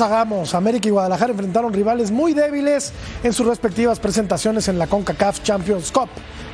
Hagamos, América y Guadalajara enfrentaron rivales muy débiles en sus respectivas presentaciones en la CONCACAF Champions Cup.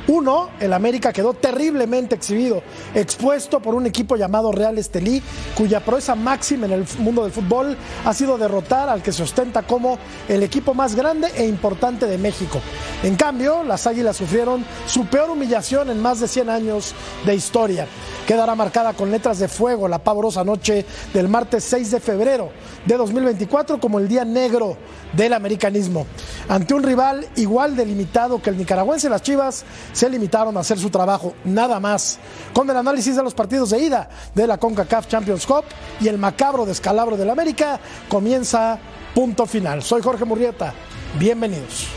Uno, el América quedó terriblemente exhibido, expuesto por un equipo llamado Real Estelí, cuya proeza máxima en el mundo del fútbol ha sido derrotar al que se ostenta como el equipo más grande e importante de México. En cambio, las Águilas sufrieron su peor humillación en más de 100 años de historia. Quedará marcada con letras de fuego la pavorosa noche del martes 6 de febrero de 2024 como el día negro del americanismo. Ante un rival igual delimitado que el nicaragüense, las Chivas se limitaron a hacer su trabajo, nada más. Con el análisis de los partidos de ida de la CONCACAF Champions Cup y el macabro descalabro del América, comienza punto final. Soy Jorge Murrieta, bienvenidos.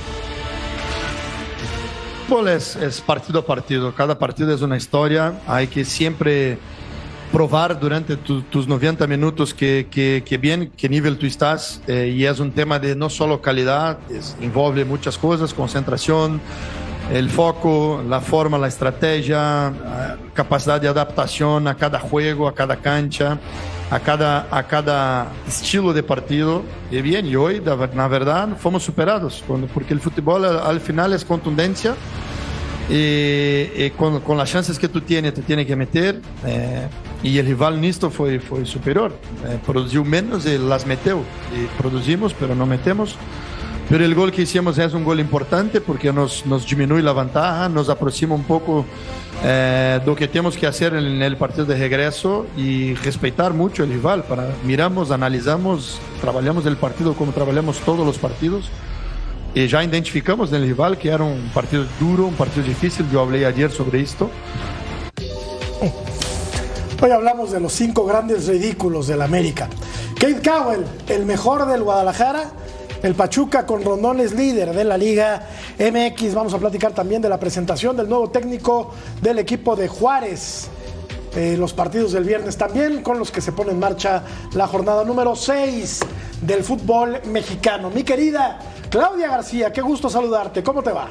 Fútbol es, partido a partido, cada partido es una historia, hay que siempre provar durante tu, tus 90 minutos que, que, bien, qué nivel tú estás. Eh, y es un tema de no solo calidad, es, muchas cosas, concentración, el foco, la forma, la estrategia, capacidad de adaptación a cada juego, a cada cancha, a cada, a cada estilo de partido. Y bien, y hoy, na verdad, fomos superados, porque el fútbol al final es contundencia. Y, y con, con, las chances que tú tienes, te tiene que meter. Eh, y el rival nisto fue, fue superior. Eh, produjo menos y las metió. Y producimos, pero no metemos. Pero el gol que hicimos es un gol importante porque nos, nos disminuye la ventaja, nos aproxima un poco eh, de lo que tenemos que hacer en el partido de regreso y respetar mucho el rival. Para, miramos, analizamos, trabajamos el partido como trabajamos todos los partidos y ya identificamos en el rival que era un partido duro, un partido difícil. Yo hablé ayer sobre esto. Hoy hablamos de los cinco grandes ridículos del América. Kate Cowell, el mejor del Guadalajara. El Pachuca con Rondón es líder de la Liga MX. Vamos a platicar también de la presentación del nuevo técnico del equipo de Juárez. Eh, los partidos del viernes también, con los que se pone en marcha la jornada número 6 del fútbol mexicano. Mi querida Claudia García, qué gusto saludarte. ¿Cómo te va?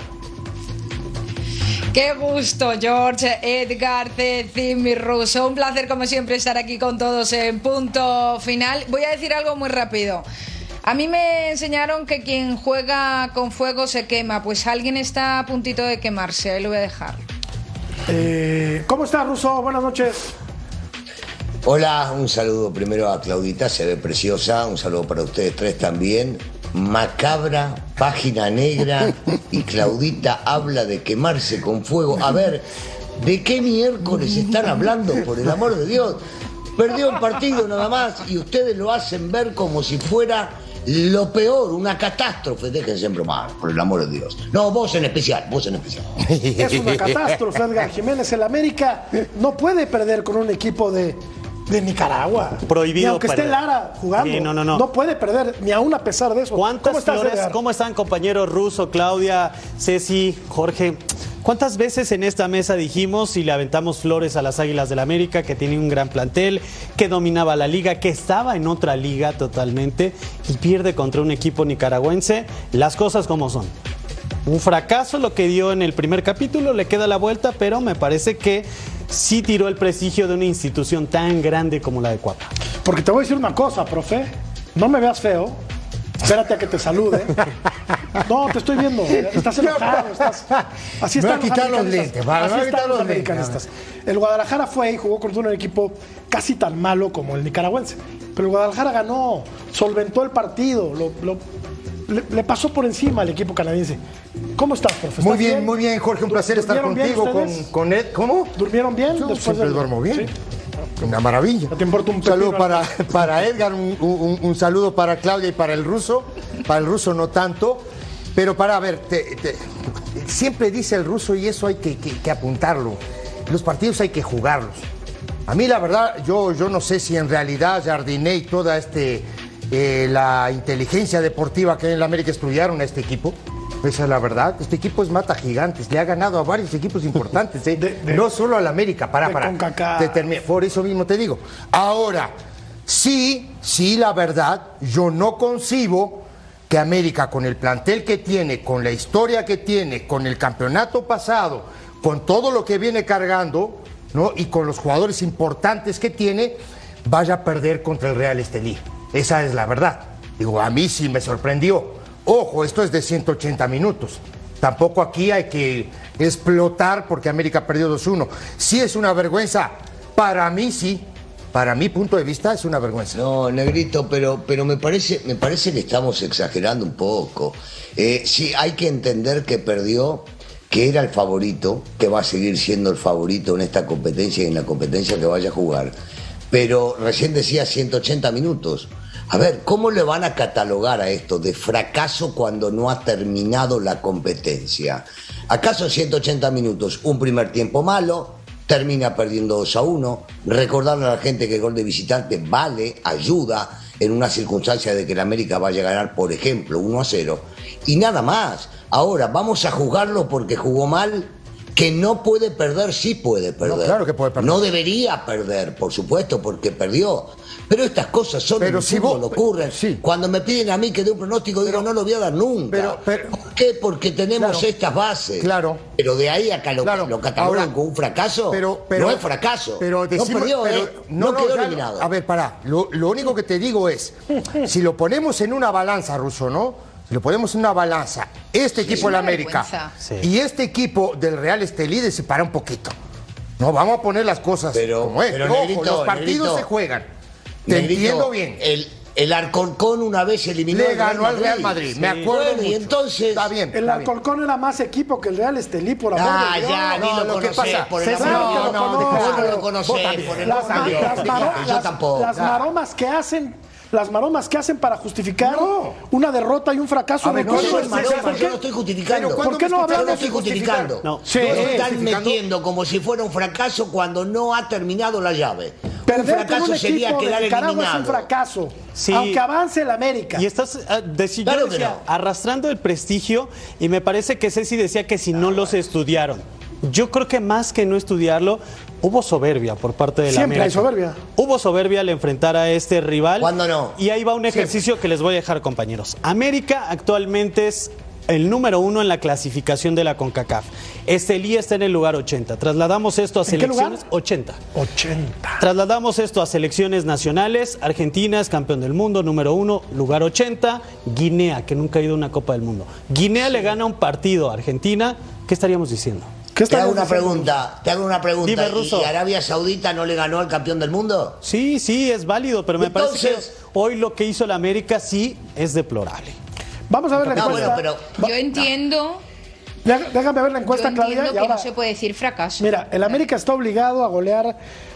Qué gusto, George, Edgar, Ceci, Russo. Un placer, como siempre, estar aquí con todos en punto final. Voy a decir algo muy rápido. A mí me enseñaron que quien juega con fuego se quema. Pues alguien está a puntito de quemarse. Ahí lo voy a dejar. Eh, ¿Cómo estás, Russo? Buenas noches. Hola, un saludo primero a Claudita, se ve preciosa. Un saludo para ustedes tres también macabra, página negra y Claudita habla de quemarse con fuego. A ver, ¿de qué miércoles están hablando, por el amor de Dios? Perdió un partido nada más y ustedes lo hacen ver como si fuera lo peor, una catástrofe. Déjense bromar, por el amor de Dios. No, vos en especial, vos en especial. Es una catástrofe, Edgar Jiménez. El América no puede perder con un equipo de de Nicaragua. Prohibido. Ni aunque esté. Lara jugando. Sí, no, no, no. No puede perder, ni aún a pesar de eso. ¿Cuántas ¿Cómo estás, flores? ¿Cómo están, compañeros Ruso, Claudia, Ceci, Jorge? ¿Cuántas veces en esta mesa dijimos y le aventamos flores a las Águilas del América, que tiene un gran plantel, que dominaba la liga, que estaba en otra liga totalmente y pierde contra un equipo nicaragüense? Las cosas como son. Un fracaso lo que dio en el primer capítulo, le queda la vuelta, pero me parece que sí tiró el prestigio de una institución tan grande como la de Cuapa. Porque te voy a decir una cosa, profe. No me veas feo. Espérate a que te salude. No, te estoy viendo. Estás enojado. Estás... Así Me voy están a quitar los americanistas. lentes, vale, Así voy a están quitar los americanistas. El Guadalajara fue y jugó contra un equipo casi tan malo como el nicaragüense. Pero el Guadalajara ganó, solventó el partido, lo, lo- le, le pasó por encima al equipo canadiense. ¿Cómo estás, profesor? Muy ¿Estás bien, muy bien, Jorge, un placer estar ¿Durmieron bien contigo, con, con Ed. ¿Cómo? ¿Durmieron bien? Yo siempre del- duermo bien. Sí. Una maravilla. No te importa un Un saludo para, para Edgar, un, un- un saludo para Claudia y para el ruso. Para el ruso no tanto. Pero para, a ver, te- te- siempre dice el ruso y eso hay que, que- que apuntarlo. Los partidos hay que jugarlos. A mí la verdad, yo, yo no sé si en realidad Jardiné y toda este, eh, la inteligencia deportiva que hay en la América estudiaron a este equipo. Esa es la verdad. Este equipo es mata gigantes. Le ha ganado a varios equipos importantes. ¿eh? De- de- no solo al América. Para, para. Por eso mismo te digo. Ahora, sí, sí, la verdad, yo no concibo que América, con el plantel que tiene, con la historia que tiene, con el campeonato pasado, con todo lo que viene cargando, ¿no? Y con los jugadores importantes que tiene, vaya a perder contra el Real Estelí. Esa es la verdad. Digo, a mí sí me sorprendió. Ojo, esto es de 180 minutos. Tampoco aquí hay que explotar porque América perdió 2-1. Sí es una vergüenza. Para mí sí. Para mi punto de vista es una vergüenza. No, negrito, pero, pero me parece, me parece que estamos exagerando un poco. Eh, sí, hay que entender que perdió, que era el favorito, que va a seguir siendo el favorito en esta competencia y en la competencia que vaya a jugar. Pero recién decía 180 minutos. A ver, ¿cómo le van a catalogar a esto de fracaso cuando no ha terminado la competencia? ¿Acaso 180 minutos, un primer tiempo malo, termina perdiendo 2 a 1. Recordarle a la gente que el gol de visitante vale, ayuda en una circunstancia de que el América vaya a ganar, por ejemplo, 1 a 0. Y nada más. Ahora, vamos a jugarlo porque jugó mal. Que no puede perder, sí puede perder. claro que puede perder. No debería perder, por supuesto, porque perdió. Pero estas cosas son Pero si vos- ocurren. sí. Cuando me piden a mí que dé un pronóstico, digo, no lo voy a dar nunca. pero- ¿Por qué? Porque tenemos Claro. estas bases. Claro. Pero de ahí a que lo, Claro. lo catalogan Ahora, como un fracaso, pero, pero, no es fracaso. Pero no perdió, ¿eh? no, quedó eliminado. A ver, pará. Lo, lo único que te digo es, si lo ponemos en una balanza, Ruso, ¿no? Lo ponemos en una balanza, este equipo de la una América. Sí. y este equipo del Real Estelí se separa un poquito. No, vamos a poner las cosas Pero- como es. pero, Ojo, Negrito, los partidos Negrito, se juegan. Te Negrito, entiendo bien. El, el Alcorcón una vez eliminó Le ganó al Real Madrid, me acuerdo Bueno, y entonces... Está bien. El está bien. Alcorcón era más equipo que el Real Estelí, por amor Ah, de Dios. ya, ni No, lo, lo que pasa, por el César, amor no, no, no, no lo conocés, por el amor de Dios. Yo tampoco. las maromas que hacen, las maromas que hacen para justificar No. una derrota y un fracaso. A ver, no, ¿Cuándo Yo no, es- no estoy justificando. Pero ¿cuándo ¿Por qué no me Yo no hablamos estoy justificando. No. Sí, están metiendo como si fuera un fracaso cuando no ha terminado la llave. un Perder con fracaso un sería equipo quedar de Nicaragua es un eliminado. fracaso. Sí. Aunque avance el América. Y estás Claro decía, no. arrastrando el prestigio y me parece que Ceci decía que si no los estudiaron. Yo creo que más que no estudiarlo, hubo soberbia por parte de la Siempre hay América. soberbia. Hubo soberbia al enfrentar a este rival. ¿Cuándo no? Y ahí va un ejercicio que les voy a dejar, compañeros. América actualmente es el número uno en la clasificación de la CONCACAF. Estelí está en el lugar 80. Trasladamos esto a ¿En qué lugar? selecciones 80. 80. Trasladamos esto a selecciones nacionales. Argentina es campeón del mundo, número uno, lugar 80. Guinea, que nunca ha ido a una Copa del Mundo. Guinea le gana un partido a Argentina. ¿Qué estaríamos diciendo? ¿Qué Te hago una pregunta, te hago una pregunta. Dime, ¿Y- Russo. ¿Y Arabia Saudita no le ganó al campeón del mundo? Sí, sí, es válido, pero me parece Entonces- que hoy lo que hizo la América sí es deplorable. Vamos a ver la No, encuesta. bueno, pero Yo entiendo, Déjame ver la yo encuesta, entiendo Claudia. y que ahora- no se puede decir fracaso. Mira, el América está obligado a golear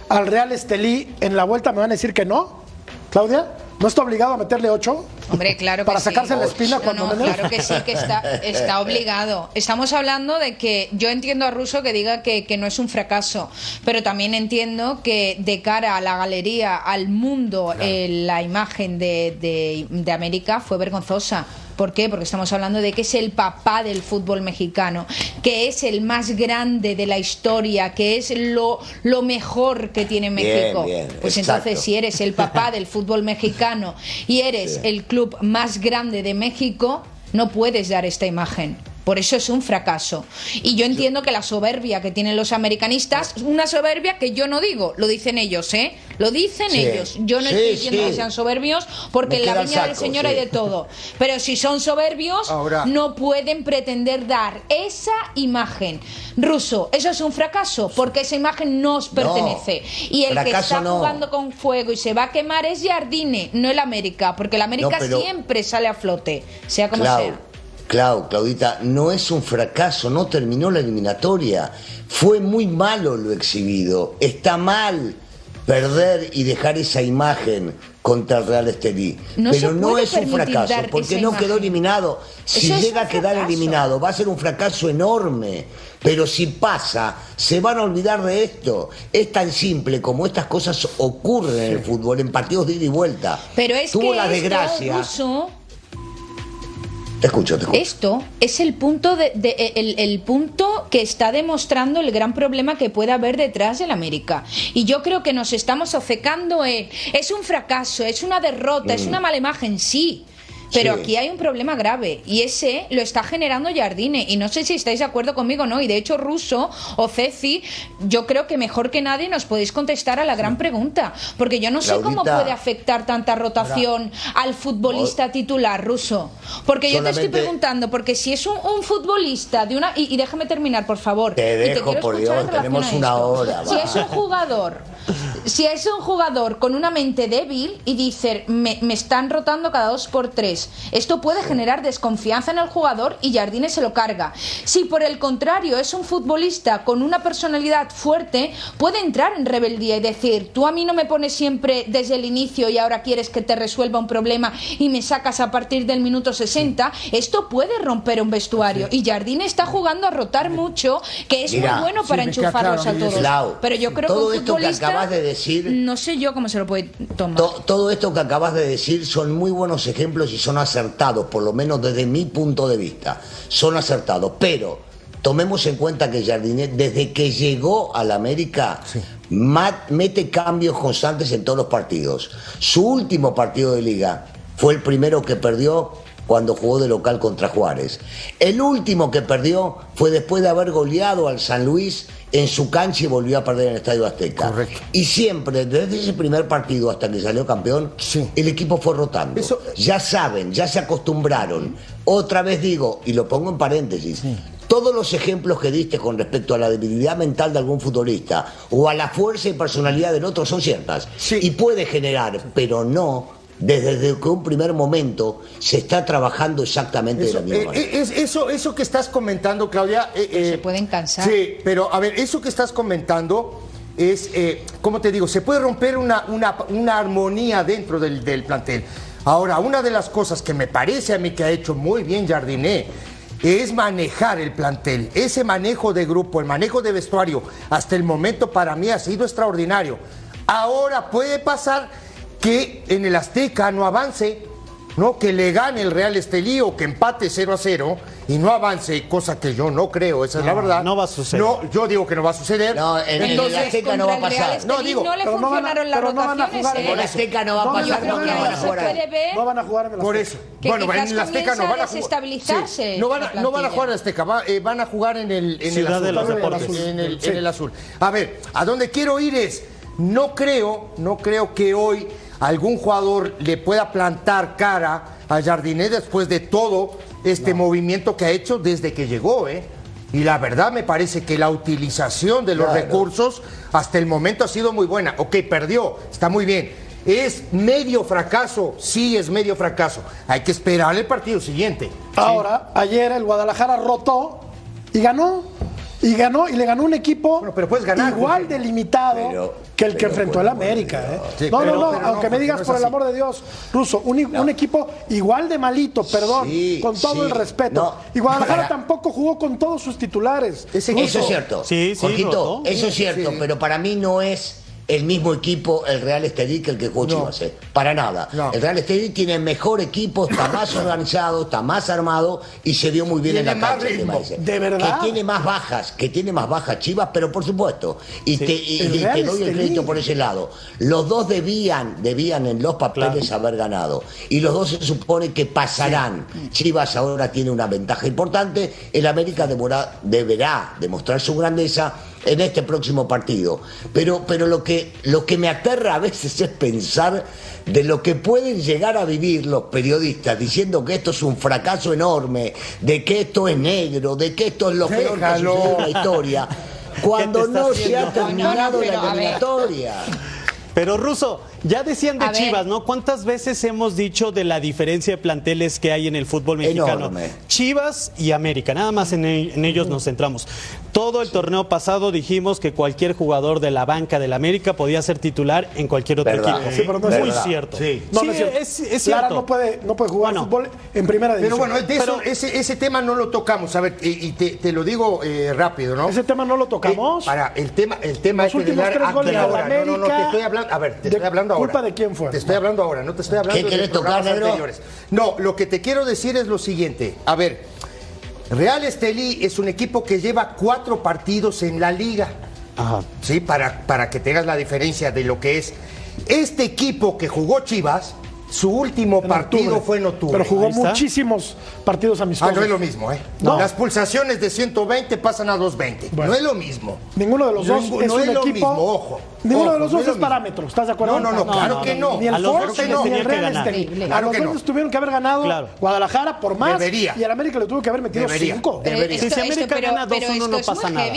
al Real Estelí en la vuelta. ¿Me van a decir que no? Claudia, ¿no está obligado a meterle 8? Hombre, claro que Para sí. sacarse la espina cuando no, menos. claro que sí, que está, está obligado. Estamos hablando de que yo entiendo a Russo que diga que, que no es un fracaso, pero también entiendo que de cara a la galería, al mundo, eh, la imagen de, de- de América fue vergonzosa. ¿Por qué? Porque estamos hablando de que es el papá del fútbol mexicano, que es el más grande de la historia, que es lo, lo mejor que tiene México. bien, pues exacto. entonces, si eres el papá del fútbol mexicano y eres el club más grande de México, no puedes dar esta imagen. Por eso es un fracaso. Y yo entiendo que la soberbia que tienen los americanistas, una soberbia que yo no digo, lo dicen ellos, ¿eh? Lo dicen Sí. ellos. Yo no Sí, estoy diciendo sí. que sean soberbios, porque en la viña del Señor hay de todo. Pero si son soberbios, Ahora- no pueden pretender dar esa imagen. Ruso, eso es un fracaso, porque esa imagen no os pertenece. y el que está no. jugando con fuego y se va a quemar es Jardine, no el América, porque el América No, pero- siempre sale a flote, sea como sea. Clau, Claudita, no es un fracaso, no terminó la eliminatoria. Fue muy malo lo exhibido. Está mal perder y dejar esa imagen contra el Real Estelí. No Pero no es un fracaso, porque no imagen. quedó eliminado. Si Eso llega a quedar fracaso. eliminado, va a ser un fracaso enorme. Pero si pasa, se van a olvidar de esto. Es tan simple como estas cosas ocurren en el fútbol, en partidos de ida y vuelta. Pero es Tuvo que la esto, desgracia. Ruso, Te escucho, te escucho. Esto es el punto de, de- el, el punto que está demostrando el gran problema que puede haber detrás del América. Y yo creo que nos estamos ofecando en es un fracaso, es una derrota, es una mala imagen, sí. Pero Sí. aquí hay un problema grave y ese lo está generando Jardine y no sé si estáis de acuerdo conmigo o no y de hecho Russo o Ceci yo creo que mejor que nadie nos podéis contestar a la gran pregunta porque yo no sé cómo puede afectar tanta rotación al futbolista titular ruso porque yo te estoy preguntando porque si es un, un futbolista de una y, y déjame terminar por favor Te y dejo, quiero por escuchar Dios, tenemos una hora, si es un jugador si es un jugador con una mente débil y dice me, me están rotando cada dos por tres esto puede generar desconfianza en el jugador y Jardine se lo carga. Si por el contrario es un futbolista con una personalidad fuerte puede entrar en rebeldía y decir tú a mí no me pones siempre desde el inicio y ahora quieres que te resuelva un problema y me sacas a partir del minuto 60 esto puede romper un vestuario. Y Jardine está jugando a rotar mucho que es Mira, muy bueno para enchufarlos claro, a todos. Pero yo creo todo que un futbolista acabas de decir- no sé yo cómo se lo puede tomar To- todo esto que acabas de decir son muy buenos ejemplos y son acertados, por lo menos desde mi punto de vista. Son acertados, pero tomemos en cuenta que Jardinet, desde que llegó a la América, mete cambios constantes en todos los partidos. Su último partido de liga fue el primero que perdió cuando jugó de local contra Juárez. El último que perdió fue después de haber goleado al San Luis en su cancha y volvió a perder en el Estadio Azteca. Correcto. Y siempre, desde ese primer partido hasta que salió campeón, Sí. el equipo fue rotando. Eso- Ya saben, ya se acostumbraron. Otra vez digo, y lo pongo en paréntesis, todos los ejemplos que diste con respecto a la debilidad mental de algún futbolista o a la fuerza y personalidad del otro son ciertas. Sí. Y puede generar, pero no desde que un primer momento se está trabajando exactamente Eso, de la misma eh, manera. eh, es- eso, eso que estás comentando, Claudia. eh, se pueden cansar. Sí, pero a ver, eso que estás comentando es, eh, ¿cómo te digo? Se puede romper una, una, una armonía dentro del, del plantel. Ahora, una de las cosas que me parece a mí que ha hecho muy bien Jardiné es manejar el plantel. Ese manejo de grupo, el manejo de vestuario, hasta el momento para mí ha sido extraordinario. Ahora puede pasar que en el Azteca no avance, ¿no? Que le gane el Real Estelí o que empate 0 a 0 y no avance, cosa que yo no creo, esa es la No, verdad. no va a suceder. No, yo digo que no va a suceder. No, en- en el Azteca no va a el pasar. No, digo, no le pero no van a- funcionaron las pero no van a rotaciones. jugar ¿eh? en el Azteca no va a pasar yo porque creo no que van a se jugar ahí. puede ver No van a jugar en el Por Azteca. eso. Que bueno, en el Azteca no van a jugar. desestabilizarse no, van a, no van a jugar en Azteca, va- eh, van a jugar en el, en Ciudad el azul. de los En el Deportes. azul, En el, Sí. en el azul. A ver, a dónde quiero ir es, no creo, no creo que hoy algún jugador le pueda plantar cara a Jardiné después de todo este movimiento que ha hecho desde que llegó, ¿eh? Y la verdad me parece que la utilización de los Claro. recursos hasta el momento ha sido muy buena. Ok, perdió, está muy bien. ¿Es medio fracaso? Sí, es medio fracaso. Hay que esperar el partido siguiente. Ahora, ayer el Guadalajara rotó y ganó. Y ganó, y le ganó un equipo Bueno, pero puedes ganar, igual Jorge. de limitado Pero- que el que enfrentó de América. ¿eh? Sí, no, pero- no, no, pero no, aunque me digas no por el amor de Dios, Ruso, un, un equipo igual de malito, perdón, Sí, con todo sí. el respeto. No. Y Guadalajara tampoco jugó con todos sus titulares. Ese. Eso es cierto. Sí, sí, Jorgito, eso es cierto, pero para mí no es el mismo equipo, el Real Estelí, que el que jugó No. Chivas, eh. Para nada. No. El Real Estelí tiene mejor equipo, está más organizado, está más armado y se vio muy bien Tiene en la cancha. ritmo. ¿De verdad? Que tiene más bajas, que tiene más bajas Chivas, pero por supuesto. Y, te, y- El y Real te doy el crédito por ese lado. Los dos debían, debían en los papeles haber ganado. Y los dos se supone que pasarán. Chivas ahora tiene una ventaja importante. El América deberá, deberá demostrar su grandeza en este próximo partido. Pero, pero lo, que, lo que me aterra a veces es pensar de lo que pueden llegar a vivir los periodistas diciendo que esto es un fracaso enorme, de que esto es negro, de que esto es lo peor que sucedido en la historia. Cuando no se ha terminado pero, la eliminatoria. Pero Ruso, ya decían de A ver. Chivas, ¿no? ¿Cuántas veces hemos dicho de la diferencia de planteles que hay en el fútbol mexicano? Enorme. Chivas y América, nada más en, el- en ellos nos centramos. Todo el torneo pasado dijimos que cualquier jugador de la banca del América podía ser titular en cualquier otro Verdad. equipo. Sí, pero no es Muy verdad. cierto. Sí. No, Sí, no es cierto. es, es Lara no puede, no puede jugar Bueno. fútbol en primera división. Pero bueno, de eso- Pero- ese, ese tema no lo tocamos. A ver, y, y te, te lo digo eh, rápido, ¿no? Ese tema no lo tocamos. Eh, para el tema, el tema Los este de últimos Lara- tres aquí goles de la ahora. No, no, no, América. te estoy hablando. A ver, te ¿De estoy hablando ahora. culpa de quién fue? Te estoy hablando ahora, no te estoy hablando ¿Qué de tocar, anteriores. No, lo que te quiero decir es lo siguiente. A ver, Real Estelí es un equipo que lleva cuatro partidos en la liga. Ajá. ¿sí? Para, para que tengas la diferencia de lo que es. Este equipo que jugó Chivas, su último En partido octubre. fue en octubre. Pero jugó muchísimos partidos Ah, amistosos. no es lo mismo, ¿eh? No. Las pulsaciones de 120 pasan a 220. Bueno. No es lo mismo. Ninguno de los dos No, es no un es lo equipo. mismo, ojo. Ninguno Ojo, de los no dos es lo es mismo. parámetro. ¿Estás de acuerdo? No, no, no, claro que no. Ni el A los Force dos ni les tenía el Real. Estelí. A los dos tuvieron que haber ganado Claro. Guadalajara por más. Debería. Y al América le tuvo que haber metido Debería. cinco. Pero Debería. Sí, si América gana pero 2-1 esto no pasa nada.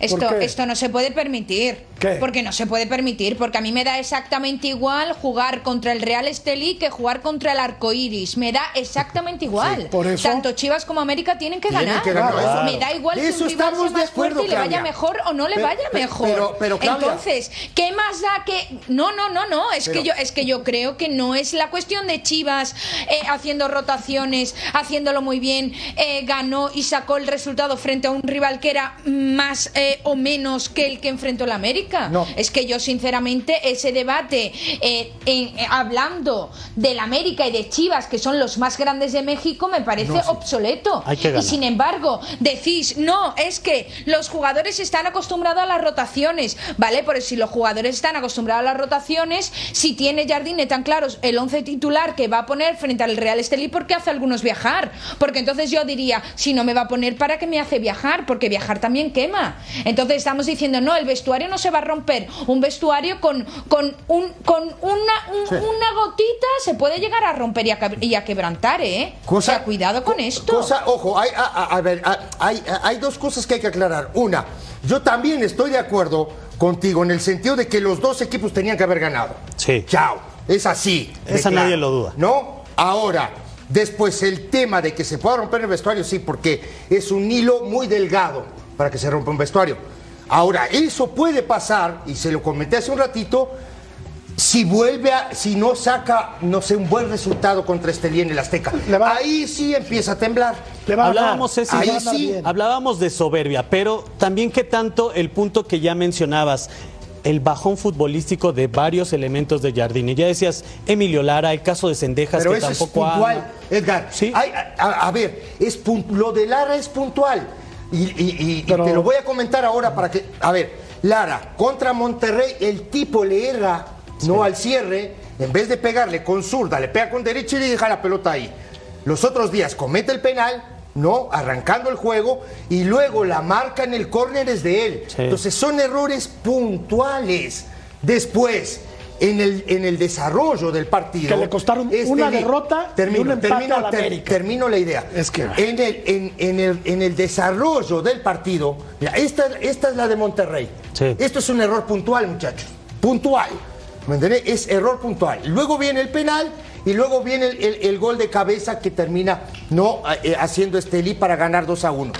Esto, esto no se puede permitir. ¿Qué? Porque no se puede permitir. Porque a mí me da exactamente igual jugar contra el Real Estelí que jugar contra el Arco Iris. Me da exactamente igual. por eso- Tanto Chivas como América tienen que Tienen ganar. que ganar, Claro. Me da igual eso un rival sea más fuerte acuerdo, y le vaya mejor o no le Pero- vaya mejor. pero- pero. Entonces, ¿qué más da que.? No, no, no, no. Es, que yo, es que yo creo que no es la cuestión de Chivas eh, haciendo rotaciones, haciéndolo muy bien, eh, ganó y sacó el resultado frente a un rival que era más eh, o menos que el que enfrentó la América. No. Es que yo, sinceramente, ese debate, eh, en- eh, hablando del América y de Chivas, que son los más grandes de México, me parece obsoleto. Hay que y sin embargo, decís, no, es que los jugadores están acostumbrados a las rotaciones, ¿vale? Pero si los jugadores están acostumbrados a las rotaciones, si tiene Jardine tan claros el 11 titular que va a poner frente al Real Estelí, ¿por qué hace algunos viajar? Porque entonces yo diría, si no me va a poner, ¿para qué me hace viajar? Porque viajar también quema. Entonces estamos diciendo, no, el vestuario no se va a romper. Un vestuario con, con, un, con una, un- Sí. una gotita se puede llegar a romper y a, queb- y a quebrantar, ¿eh? o sea, cuidado con co- esto. Cosa, ojo, hay, a, ver, hay, dos cosas que hay que aclarar. Una, yo también estoy de acuerdo contigo en el sentido de que los dos equipos tenían que haber ganado. Sí. Chao. Es así. Esa nadie lo duda. ¿No? Ahora, después el tema de que se pueda romper el vestuario, sí, porque es un hilo muy delgado para que se rompa un vestuario. Ahora, eso puede pasar, y se lo comenté hace un ratito, si vuelve a, si no saca, no sé, un buen resultado contra Estelí en el Azteca. Le va- Ahí sí empieza a temblar. Le va a ganar. Hablábamos, Ceci, Le va a ahí sí, hablábamos de soberbia, pero también que tanto el punto que ya mencionabas, el bajón futbolístico de varios elementos de Jardine. Ya decías Emilio Lara, el caso de Sendejas Pero que eso es tampoco puntual, anda. Edgar. Sí. Hay- a, ver, es lo de Lara es puntual. Y, y- y- y Pero- te lo voy a comentar ahora para que. A ver, Lara, contra Monterrey, el tipo le erra, no al cierre. En vez de pegarle con zurda, le pega con derecha y le deja la pelota ahí. Los otros días comete el penal, ¿no? Arrancando el juego y luego la marca en el córner es de él. Sí. Entonces son errores puntuales. Después, en el, en el desarrollo del partido. Que le costaron una derrota y termino, un empate termino, a la ter- América. termino la idea. Es que- en, el, en, en el, en el desarrollo del partido, mira, esta, esta es la de Monterrey. Sí. Esto es un error puntual, muchachos. Puntual. ¿Me entendés? Es error puntual. Luego viene el penal y luego viene el, el- el gol de cabeza que termina no eh, haciendo Estelí para ganar 2 a 1.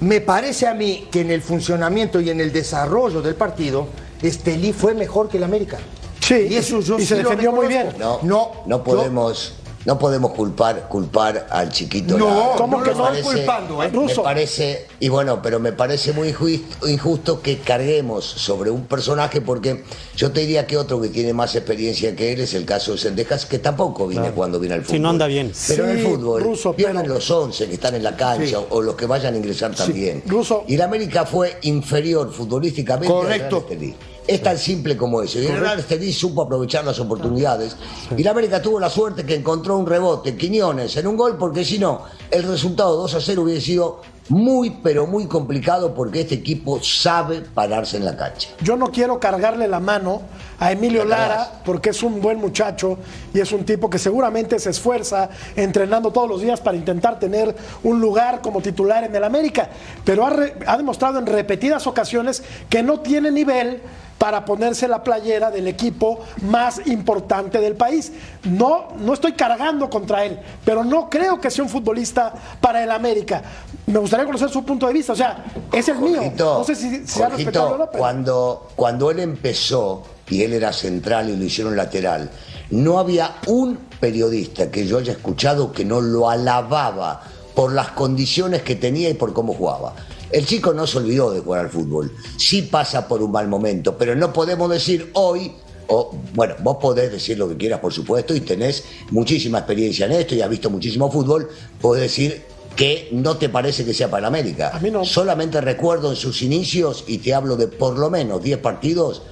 Me parece a mí que en el funcionamiento y en el desarrollo del partido, Estelí fue mejor que el América. Sí, y eso yo y sí se lo defendió muy bien. No, No, no yo- podemos no podemos culpar culpar al chiquito. No. ¿cómo que no? parece- culpando, ¿eh? Me parece, y bueno, pero me parece muy injusto, injusto que carguemos sobre un personaje porque yo te diría que otro que tiene más experiencia que él es el caso de Sendejas, que tampoco viene cuando viene al fútbol. Si no anda bien. Pero en el Sí, fútbol Ruso, pierden pero- los 11 que están en la cancha Sí. o los que vayan a ingresar también. Ruso. Y la América fue inferior futbolísticamente Correcto. Estelí. Es tan simple como eso. Y el Real Estelí supo aprovechar las oportunidades. Y la América tuvo la suerte que encontró un rebote, Quiñones, en un gol, porque si no, el resultado 2 a 0 hubiese sido muy, pero muy complicado porque este equipo sabe pararse en la cancha. Yo no quiero cargarle la mano a Emilio. Lara porque es un buen muchacho y es un tipo que seguramente se esfuerza entrenando todos los días para intentar tener un lugar como titular en el América, pero ha, re- ha demostrado en repetidas ocasiones que no tiene nivel para ponerse la playera del equipo más importante del país. No, no estoy cargando contra él, pero no creo que sea un futbolista para el América. Me gustaría conocer su punto de vista, o sea, es el mío. No sé si sea Jorgito, respetable o no, pero... cuando, cuando él empezó y él era central y lo hicieron lateral, no había un periodista que yo haya escuchado que no lo alababa por las condiciones que tenía y por cómo jugaba. El chico no se olvidó de jugar al fútbol. Sí pasa por un mal momento, pero no podemos decir hoy o, bueno, vos podés decir lo que quieras, por supuesto, y tenés muchísima experiencia en esto y has visto muchísimo fútbol, podés decir que no te parece que sea para América. A mí no. Solamente recuerdo en sus inicios, y te hablo de por lo menos 10 partidos,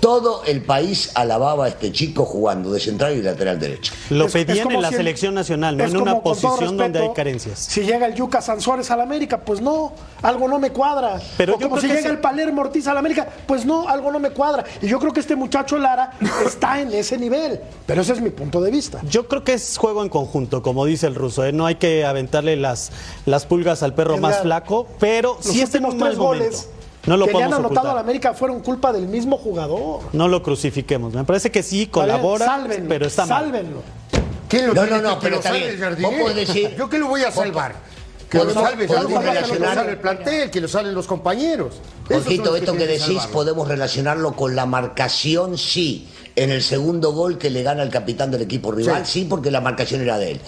todo el país alababa a este chico jugando de central y lateral derecho. Lo Es- pedían es en la si el- selección nacional, no en una posición donde hay carencias. Si llega el Yuca Sansores al América, pues no, algo no me cuadra. Pero o yo como creo si que llega ese- el Palermo Ortiz al América, pues no, algo no me cuadra. Y yo creo que este muchacho Lara está en ese nivel. Pero ese es mi punto de vista. Yo creo que es juego en conjunto, como dice el ruso. ¿eh? No hay que aventarle las, las pulgas al perro más flaco, pero Los sí un mal tres momento. goles No lo que le han anotado a la. América fueron culpa del mismo jugador. No lo crucifiquemos. Me parece que sí colabora, Sálvenlo, pero está mal. sálvenlo. ¿Quién lo No, no, no, que pero. Jardine? Vos decir- ¿Yo qué lo voy a salvar? Que lo salve que el plantel, que lo salven los compañeros. Jorgito, esto que tienen decís salvarlo. podemos relacionarlo con la marcación, sí. En el segundo gol que le gana el capitán del equipo rival, sí, porque la marcación era de él.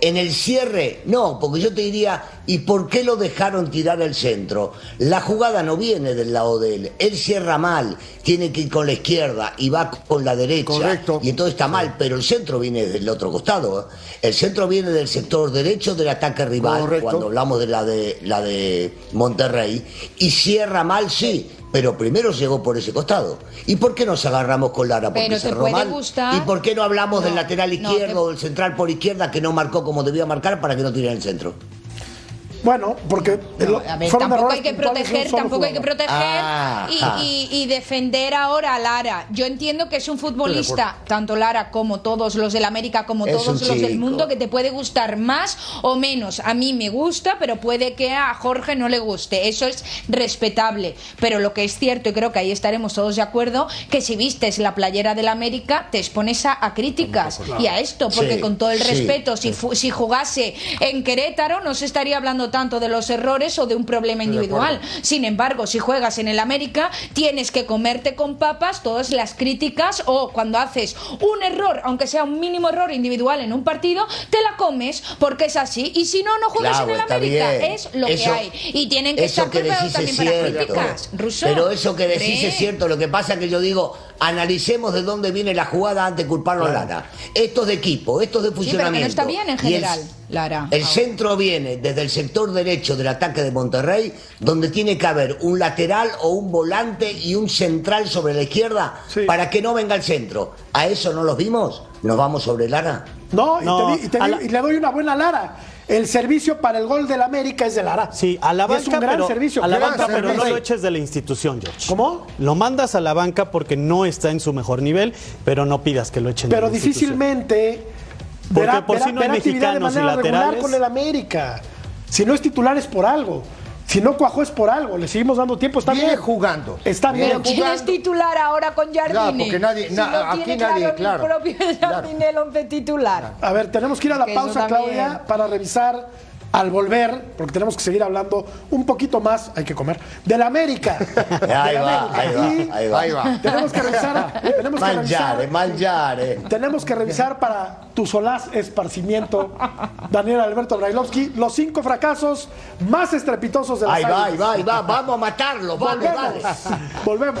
En el cierre, no, porque yo te diría, ¿y por qué lo dejaron tirar al centro? La jugada no viene del lado de él. Él cierra mal, tiene que ir con la izquierda y va con la derecha. Correcto. Y entonces está mal, pero el centro viene del otro costado. ¿eh? El centro viene del sector derecho del ataque rival, Correcto. cuando hablamos de la de la de Monterrey. Y cierra mal, sí. Pero primero llegó por ese costado. ¿Y por qué nos agarramos con Lara? Porque Pero te cerró puede mal. gustar- ¿Y por qué no hablamos No, del lateral no, izquierdo te- o del central por izquierda que no marcó como debía marcar para que no tirara el centro? Bueno, porque No, el- a ver, fueron tampoco hay que proteger, tampoco hay que proteger Ah, y, ah. y- y defender ahora a Lara. Yo entiendo que es un futbolista, tanto Lara como todos los del América, como Es todos los del mundo, que te puede gustar más o menos. A mí me gusta, pero puede que a Jorge no le guste. Eso es respetable. Pero lo que es cierto, y creo que ahí estaremos todos de acuerdo, que si vistes la playera del América, te expones a, a críticas y a esto, porque Sí, con todo el sí. respeto, si, fu- si jugase en Querétaro, no se estaría hablando tanto de los errores o de un problema individual. Sin embargo, si juegas en el América, tienes que comerte con papas todas las críticas o cuando haces un error, aunque sea un mínimo error individual en un partido, te la comes porque es así. Y si no, no juegas Claro, en el América. bien. Es lo Eso- que hay. Y tienen que estar preparados también para críticas. Rousseau, Pero eso que decís es cierto. Lo que pasa es que yo digo, analicemos de dónde viene la jugada antes de culparlo a Lara. Esto es de equipo, esto es de Sí, pero que funcionamiento. no está bien en Y el- general, Lara. El Ahora. centro viene desde el sector derecho del ataque de Monterrey, donde tiene que haber un lateral o un volante y un central sobre la izquierda Sí. para que no venga el centro. ¿A eso no los vimos? ¿Nos vamos sobre Lara? No, y, No, te y te y le doy una buena Lara. El servicio para el gol del América es de Lara. Sí, a la Y banca, es un gran pero, servicio. a la banca, pero no lo eches de la institución, George. ¿Cómo? Lo mandas a la banca porque no está en su mejor nivel, pero no pidas que lo echen de Pero la institución. difícilmente Porque verá, por verá- si no hay de mexicanos y regular con el América. Si no es titular es por algo. Si no cuajó es por algo. Le seguimos dando tiempo. Está Viene bien. jugando. Está bien. Pero ¿quién es titular ahora con Jardine? Claro, porque nadie- Si na- no aquí tiene nadie, claro claro. el propio Jardine el once titular. A ver, tenemos que ir a la pausa. Claudia, para revisar al volver, porque tenemos que seguir hablando un poquito más, hay que comer, del América. Ahí Del va, América. ahí va, Y ahí va. Ahí va. Tenemos que revisar, tenemos que Mangiare, revisar, tenemos que revisar para tu solaz esparcimiento, Daniel Alberto Brailovsky, los cinco fracasos más estrepitosos de la Ahí va, ahí va, ahí va. Vamos a matarlo, vale, Volvemos. vale. Volvemos.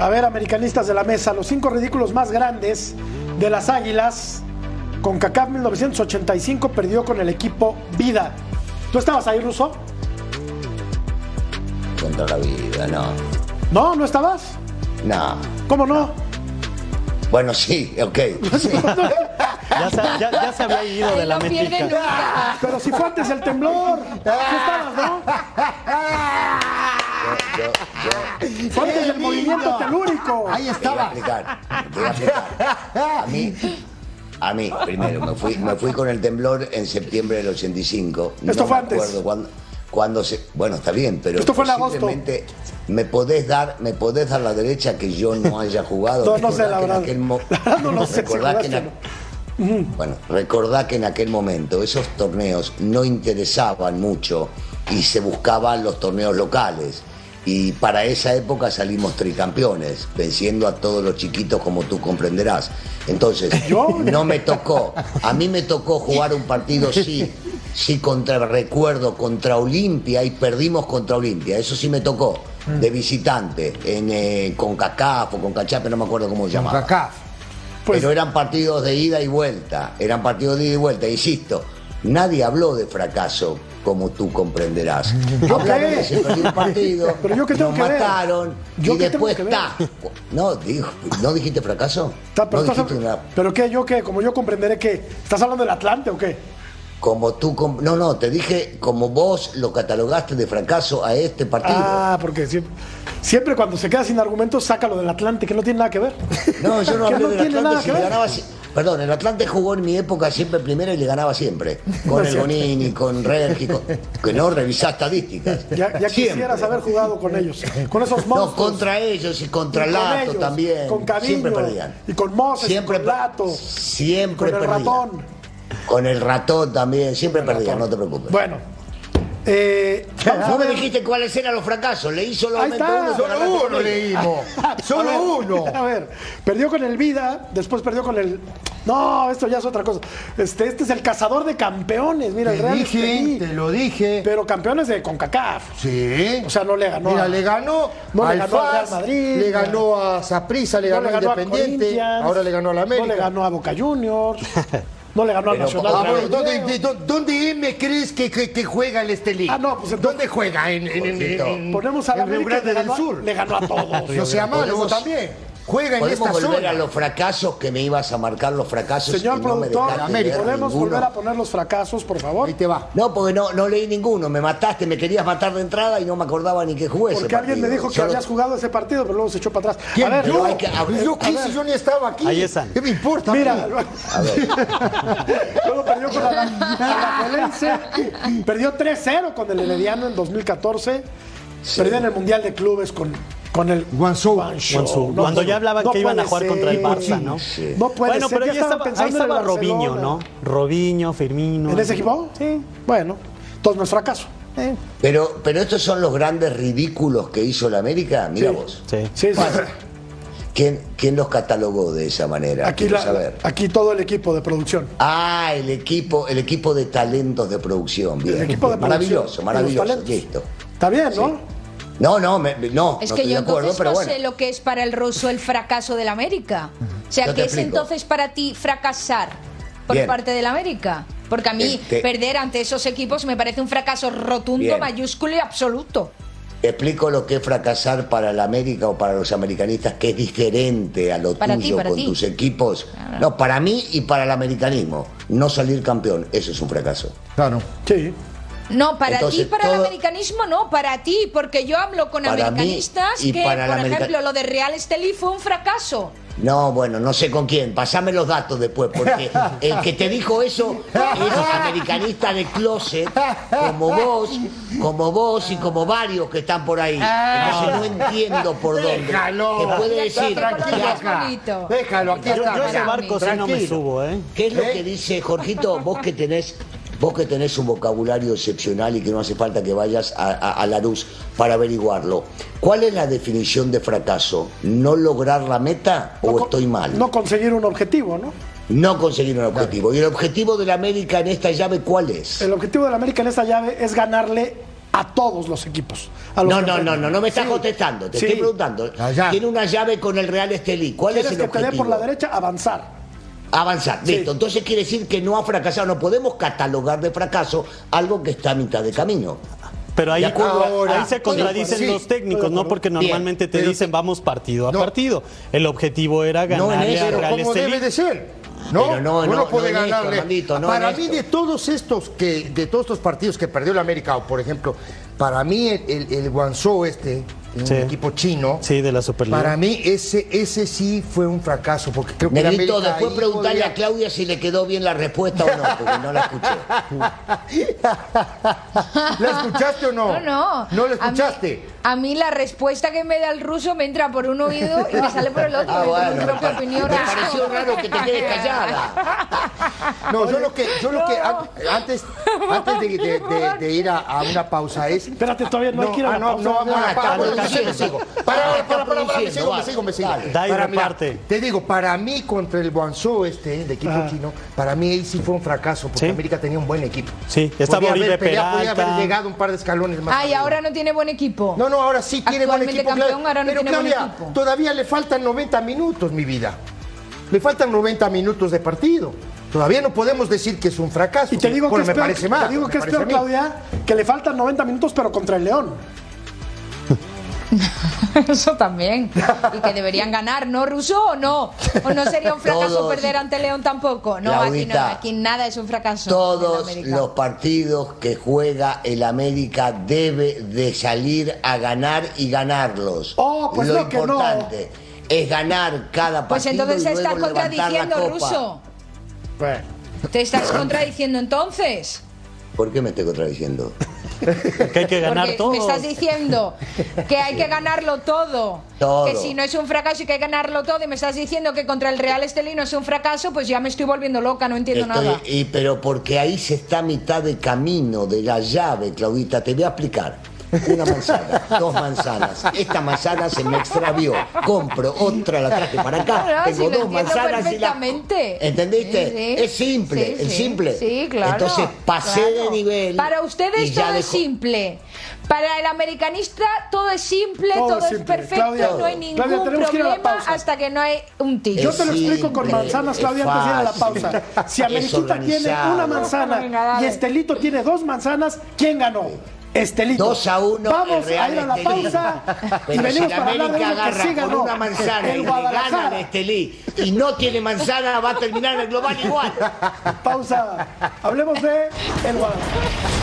A ver, americanistas de la mesa, los cinco ridículos más grandes de las Águilas. Con CACAF 1985 perdió con el equipo Vida. ¿Tú estabas ahí, Ruso? Contra la vida, no. No, ¿no estabas? No. ¿Cómo no? Bueno, sí, ok. Ya se, ya- ya se había ido de la no nunca. Pero si fue antes el temblor. ¿Tú estabas, no? Yo, yo, Fue antes ¡Qué el movimiento telúrico. Ahí Te voy a estaba. Te a mí, a mí, primero, me fui, me fui con el temblor en septiembre del 85. Esto no fue me antes. acuerdo cuándo, cuándo se. Bueno, está bien, pero. Esto fue en agosto. posiblemente ¿Me podés dar, me podés dar la derecha que yo no haya jugado? No, no sé, la verdad. no lo sé, si recordá que en Bueno, recordá que en aquel momento esos torneos no interesaban mucho y se buscaban los torneos locales. Y para esa época salimos tricampeones, venciendo a todos los chiquitos como tú comprenderás. Entonces, ¿Yo? no me tocó. A mí me tocó jugar un partido, sí, sí, contra, recuerdo, contra Olimpia y perdimos contra Olimpia. Eso sí me tocó, de visitante, en, eh, con CACAF o con Cachape, no me acuerdo cómo se llamaba. Acá. Pues- Pero eran partidos de ida y vuelta, eran partidos de ida y vuelta, insisto. Nadie habló de fracaso, como tú comprenderás. ¿Yo Hablaron de se perdió un partido, Pero yo qué tengo nos que ver. mataron ¿Yo y después está. No, dijo, ¿no dijiste fracaso? Está- pero, no estás- dijiste una- ¿Pero qué? ¿Yo qué? Como yo comprenderé que... ¿Estás hablando del Atlante o qué? Como tú, no, no, te dije como vos lo catalogaste de fracaso a este partido. Ah, porque siempre, siempre cuando se queda sin argumentos saca lo del Atlante, que no tiene nada que ver. No, yo no hablé no del Atlante si le ganaba Perdón, el Atlante jugó en mi época siempre primero y le ganaba siempre. No Con es el. Bonini, con Reggi, con- que no revisá estadísticas. Ya, ya quisieras haber jugado con ellos, con esos No, monstruos. contra ellos y contra Y con Lato ellos, también. con Caviño, siempre perdían. y con Moses, y siempre con per- Lato, Siempre con el perdían. ratón. Con el ratón también, siempre perdían, no te preocupes. Bueno, eh, no me dijiste cuáles eran los fracasos, leí solamente uno. Solo uno leímos. A Solo ver, uno. A ver, perdió con el Vida, después perdió con el. No, esto ya es otra cosa. Este, este es el cazador de campeones. Mira, el Te Real dije, Estelí. te lo dije. Pero campeones de CONCACAF. Sí. O sea, no le ganó. Mira, a- le ganó No le ganó al Real Madrid, le ganó a Saprissa, le no ganó le a ganó a Independiente, ahora le ganó a la América. No le ganó a Boca Juniors. No le ganó al Nacional. Ah, bueno. ¿dónde, de- ¿Dónde me crees que, que- que juega el Estelí? Ah, no, pues ¿Dónde juega? En, en, en- en- en- Ponemos a la América del ganó, Sur. le ganó a todos. No sea malo, también. Juega en Podemos esta volver zona. a los fracasos que me ibas a marcar los fracasos. Señor y no me productor, leer ¿podemos ninguno. volver a poner los fracasos, por favor? Ahí te va. No, porque no, no leí ninguno, me mataste, me querías matar de entrada y no me acordaba ni que jugué ese Porque alguien me dijo que Solo- habías jugado ese partido, pero luego se echó para atrás. ¿Quién? A ver, yo, pero hay que- a ver, yo a qué ver. si yo ni estaba aquí. Ahí están. ¿Qué me importa? Mira? A ver, luego perdió con la Alajuelense, perdió 3-0 con el Herediano en 2014, perdió en el Mundial de Clubes con, con el Guangzhou. Guangzhou. Cuando ya hablaban que iban a jugar contra el Barça, ¿no? No puede bueno, ser, pero ya estaba, ahí pensando en el estaba Robinho. ¿no? Robinho, Firmino. ¿En ese equipo? Sí. Bueno, entonces no es fracaso. Eh, pero, pero estos son los grandes ridículos que hizo la América. Mira Sí. vos. sí. Sí, sí. ¿Quién, ¿Quién los catalogó de esa manera? Aquí, la- saber. aquí todo el equipo de producción. Ah, el equipo, el equipo de talentos de producción. Bien. El equipo de maravilloso, producción, maravilloso. los talentos. Listo. Está bien, ¿no? No, no, me- no, Es no que estoy yo de acuerdo, entonces pero no bueno. sé lo que es para el ruso el fracaso del América. O sea, ¿qué es explico. entonces para ti fracasar por Bien. parte del América? Porque a mí Este- perder ante esos equipos me parece un fracaso rotundo, Bien. mayúsculo y absoluto. Explico lo que es fracasar para la América o para los americanistas, que es diferente a lo Para ti, tuyo para con ti. tus equipos. No, para mí y para el americanismo. No salir campeón, eso es un fracaso. Claro. Sí. No, para Entonces, ti, para el americanismo, no, para ti, porque yo hablo con Para americanistas y que, para por america- ejemplo, lo de Real Estelí fue un fracaso. No, bueno, no sé con quién. Pasame los datos después, porque el que te dijo eso es americanista de closet, como vos, como vos y como varios que están por ahí. Entonces no entiendo por dónde. Déjalo. Te puede decir tranquilo acá. Déjalo, aquí Yo, está. yo a ese barco sí no me Tranquilo. subo, ¿eh? ¿Qué es lo ¿Eh? que dice Jorgito? Vos que tenés, vos que tenés un vocabulario excepcional y que no hace falta que vayas a, a- a la luz para averiguarlo. ¿Cuál es la definición de fracaso? ¿No lograr la meta o No estoy mal? No conseguir un objetivo, ¿no? No conseguir un objetivo. ¿Y el objetivo de la América en esta llave cuál es? El objetivo de la América en esta llave es ganarle a todos los equipos. a los No, no, no, no, no me estás Sí. contestando. Te Sí. estoy preguntando. Allá. Tiene una llave con el Real Estelí. ¿Cuál es Quieres el que objetivo? por la derecha, avanzar. Avanzar. Sí. Listo. Entonces quiere decir que no ha fracasado. No podemos catalogar de fracaso algo que está a mitad de camino. Pero ahí, ahora, se contradicen sí, los técnicos, ¿no? Porque Bien, normalmente te dicen vamos partido a No. partido. El objetivo era No, en ganarle eso, a Real como debe de ser. No, Pero no, uno no, puede no esto, ganarle. Armandito, no para mí, esto. de todos estos que, de todos estos partidos que perdió la América, o por ejemplo, para mí el, el, el Guangzhou este, un Sí. equipo chino, Sí, de la Superliga. para mí ese, ese sí fue un fracaso, porque creo que Negrito, después preguntarle podía- a Claudia si le quedó bien la respuesta o no, porque no la escuché. ¿La escuchaste o no? No, no. ¿No la A mí- escuchaste? A mí, la respuesta que me da el ruso me entra por un oído y me sale por el otro. Ah, bueno, mi propia opinión. me ruso. pareció raro que te quedes callada. No, yo lo que, yo lo que no. antes, antes de, de- de- de ir a, a una pausa es. Espérate, todavía no hay que ir a ah, la no, pausa. no vamos a Ah, la pausa. Me sigo. Para, para, para, para, me sigo, me sigo, me sigo. Para, te digo, para mí contra el Guangzhou este, de equipo chino, para mí ahí sí fue un fracaso, porque Sí. América tenía un buen equipo. Sí, estaba Podía haber llegado un par de escalones más. Ah, y arriba. ahora no tiene buen equipo. No, no, ahora sí tiene buen equipo. campeón, Claudia. ahora no pero tiene buen Claudia, equipo. todavía le faltan 90 minutos, mi vida. Le faltan 90 minutos de partido. Todavía no podemos decir que es un fracaso. Y te digo que es me peor, parece más. te digo que es peor. Claudia, que le faltan 90 minutos, pero contra el León. Eso también. Y que deberían ganar, ¿no, Ruso? ¿O no? ¿O no sería un fracaso Todos. perder ante León tampoco? No, aquí no, aquí nada es un fracaso. Todos los partidos que juega el América debe de salir a ganar y ganarlos. Oh, pues Lo no, que no. importante es ganar cada Pues partido entonces luego estás levantar la contradiciendo. Bueno. Te estás contradiciendo entonces. ¿Por qué me estoy contradiciendo? Que hay que ganar Porque todo. me estás diciendo que hay que ganarlo todo. Todo. Que si no es un fracaso y que hay que ganarlo todo. Y me estás diciendo que contra el Real Estelino es un fracaso, pues ya me estoy volviendo loca, no entiendo Estoy- nada. y, pero porque ahí se está a mitad de camino de la llave, Claudita, te voy a explicar. Una manzana, dos manzanas. Esta manzana se me extravió. Compro otra, la traje para acá. No, no, Tengo si lo dos entiendo manzanas y la. perfectamente. ¿Entendiste? Sí, sí. Es simple, Sí, es simple. Sí, claro. Entonces pasé claro. de nivel. Para ustedes todo es simple. Para el americanista todo es simple, Todo todo, es perfecto, Claudia, no hay ningún Claudia, tenemos que ir a la problema pausa. hasta que no hay un tillo. Yo te lo explico con manzanas, Claudia, antes de ir a la pausa. Si Ameriquita tiene una manzana y Estelito tiene dos manzanas, ¿quién ganó? Estelito. Dos a uno, Vamos el Real a ir a la Estelí. pausa y Pero si venimos la para hablar de América que agarra sí con ganó. una manzana El y le gana al. Estelí y no tiene manzana, va a terminar en el global igual. Pausa. Hablemos de el Guadalajara.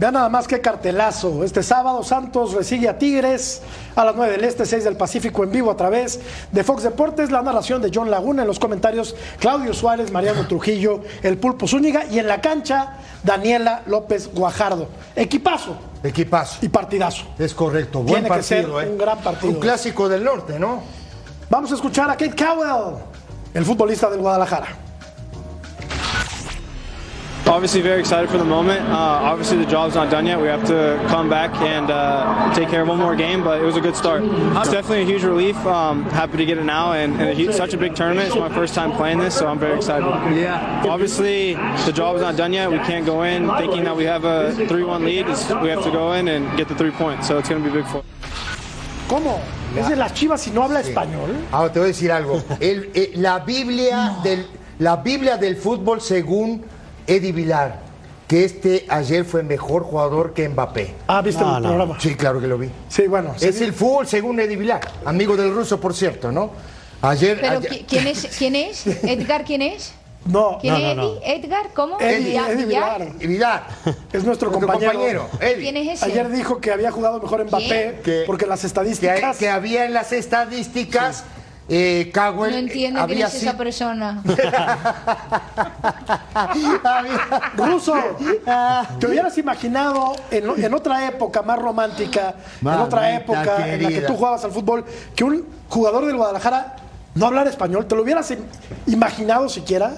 Vean nada más qué cartelazo. Este sábado Santos recibe a Tigres a las 9 del Este, 6 del Pacífico en vivo a través de Fox Deportes. La narración de John Laguna en los comentarios Claudio Suárez, Mariano Trujillo, el Pulpo Zúñiga y en la cancha Daniela López Guajardo. Equipazo Equipazo. y partidazo. Es correcto, buen Tiene que ser partido, ¿eh? un gran partido. Un clásico del norte, ¿no? Vamos a escuchar a Kate Cowell, el futbolista del Guadalajara. Obviously very excited for the moment. Uh, obviously the job's not done yet. We have to come back and uh, take care of one more game, but it was a good start. It's definitely a huge relief. Um, happy to get it now, and, and a huge, such a big tournament. It's my first time playing this, so I'm very excited. Yeah. Obviously the job's not done yet. We can't go in thinking that we have a 3-1 lead. It's, we have to go in and get the three points, so it's going to be big for. ¿Cómo? ¿Es de las chivas y no habla español? Ahora te voy a decir algo. El- eh, la, Biblia del, la Biblia del fútbol según Eddie Vilar, que este ayer fue mejor jugador que Mbappé. Ah, ¿viste el programa? Sí, claro que lo vi. Sí, bueno. Es sí. el fútbol según Eddie Vilar, amigo del ruso, por cierto, ¿no? Ayer. Pero ayer- ¿qui- ¿quién es? ¿Quién es? Edgar, ¿quién es? No, ¿Quién no, es no, no. Eddie? ¿Edgar? ¿Cómo? Eddie, Villar- Eddie Villar. Vilar. Vilar. Es nuestro, Nuestro compañero. compañero, Eddie. ¿Quién es ese? Ayer dijo que había jugado mejor Mbappé Que- porque las estadísticas. que había en las estadísticas, eh, Cowell No entiendo quién había es esa persona. Ruso, ¿te hubieras imaginado en, en otra época más romántica, en otra época en la que tú jugabas al fútbol, que un jugador del Guadalajara no hablara español? ¿Te lo hubieras im- imaginado siquiera?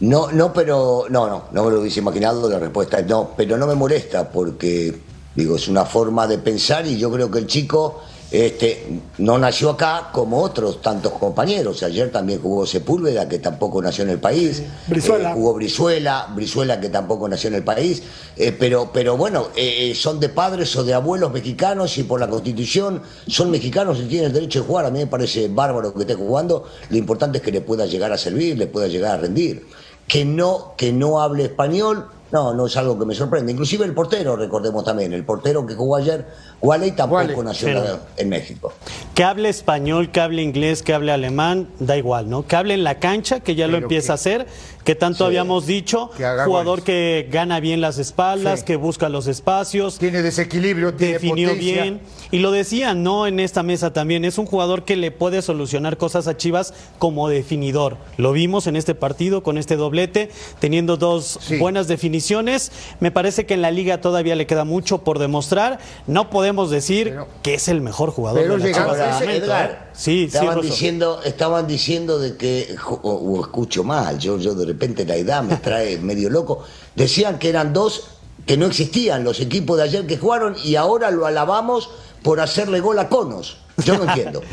No, no, pero no, no, no me lo hubiese imaginado, la respuesta es no, pero no me molesta porque, digo, es una forma de pensar y yo creo que el chico este, no nació acá como otros tantos compañeros. Ayer también jugó Sepúlveda, que tampoco nació en el país. Brizuela. Eh, jugó Brizuela, Brizuela, que tampoco nació en el país. Eh, pero, pero bueno, eh, son de padres o de abuelos mexicanos y por la constitución son mexicanos y tienen el derecho de jugar. A mí me parece bárbaro que esté jugando. Lo importante es que le pueda llegar a servir, le pueda llegar a rendir. Que no, que no hable español, no, no es algo que me sorprende. Inclusive el portero, recordemos también, el portero que jugó ayer, Waley tampoco Waley, nació pero- en México. Que hable español, que hable inglés, que hable alemán, da igual, ¿no? Que hable en la cancha, que ya lo empieza que- a hacer, que tanto Sí. habíamos dicho, Que jugador goles. que gana bien las espaldas, Sí. que busca los espacios, Tiene desequilibrio, tiene definió potencia. bien. Y lo decían, ¿no? En esta mesa también. Es un jugador que le puede solucionar cosas a Chivas como definidor. Lo vimos en este partido con este doblete, teniendo dos Sí. buenas definiciones. Me parece que en la liga todavía le queda mucho por demostrar. No podemos decir Pero- que es el mejor jugador pero de la llegamos Chivas. a Ahora, ese- Edgar, Sí, estaban diciendo, estaban diciendo de que, o, o escucho mal, yo, yo de repente la edad me trae medio loco, decían que eran dos que no existían los equipos de ayer que jugaron y ahora lo alabamos por hacerle gol a Conos. Yo no entiendo.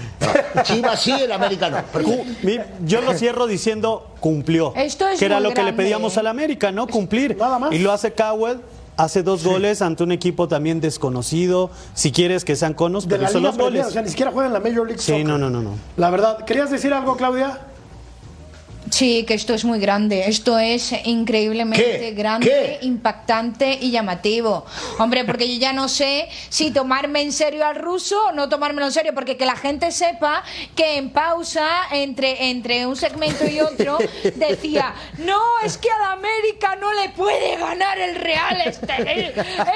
No, Chivas sí, el América no. Cu- mi- Yo lo cierro diciendo cumplió. Esto es que era lo que le pedíamos al América, ¿no? Cumplir. Nada más. Y lo hace Cowell. Hace dos goles ante un equipo también desconocido. Si quieres que sean conos, De pero Liga los goles. o sea, ni siquiera juega en la Major League Sí, Soccer. no, no, no, no. La verdad, ¿querías decir algo, Claudia? Sí, que esto es muy grande. Esto es increíblemente ¿Qué? grande, ¿Qué? impactante y llamativo. Hombre, porque yo ya no sé si tomarme en serio al ruso o no tomármelo en serio, porque que la gente sepa que en pausa, entre, entre un segmento y otro, decía, no, es que a la América no le puede ganar el Real Estelí.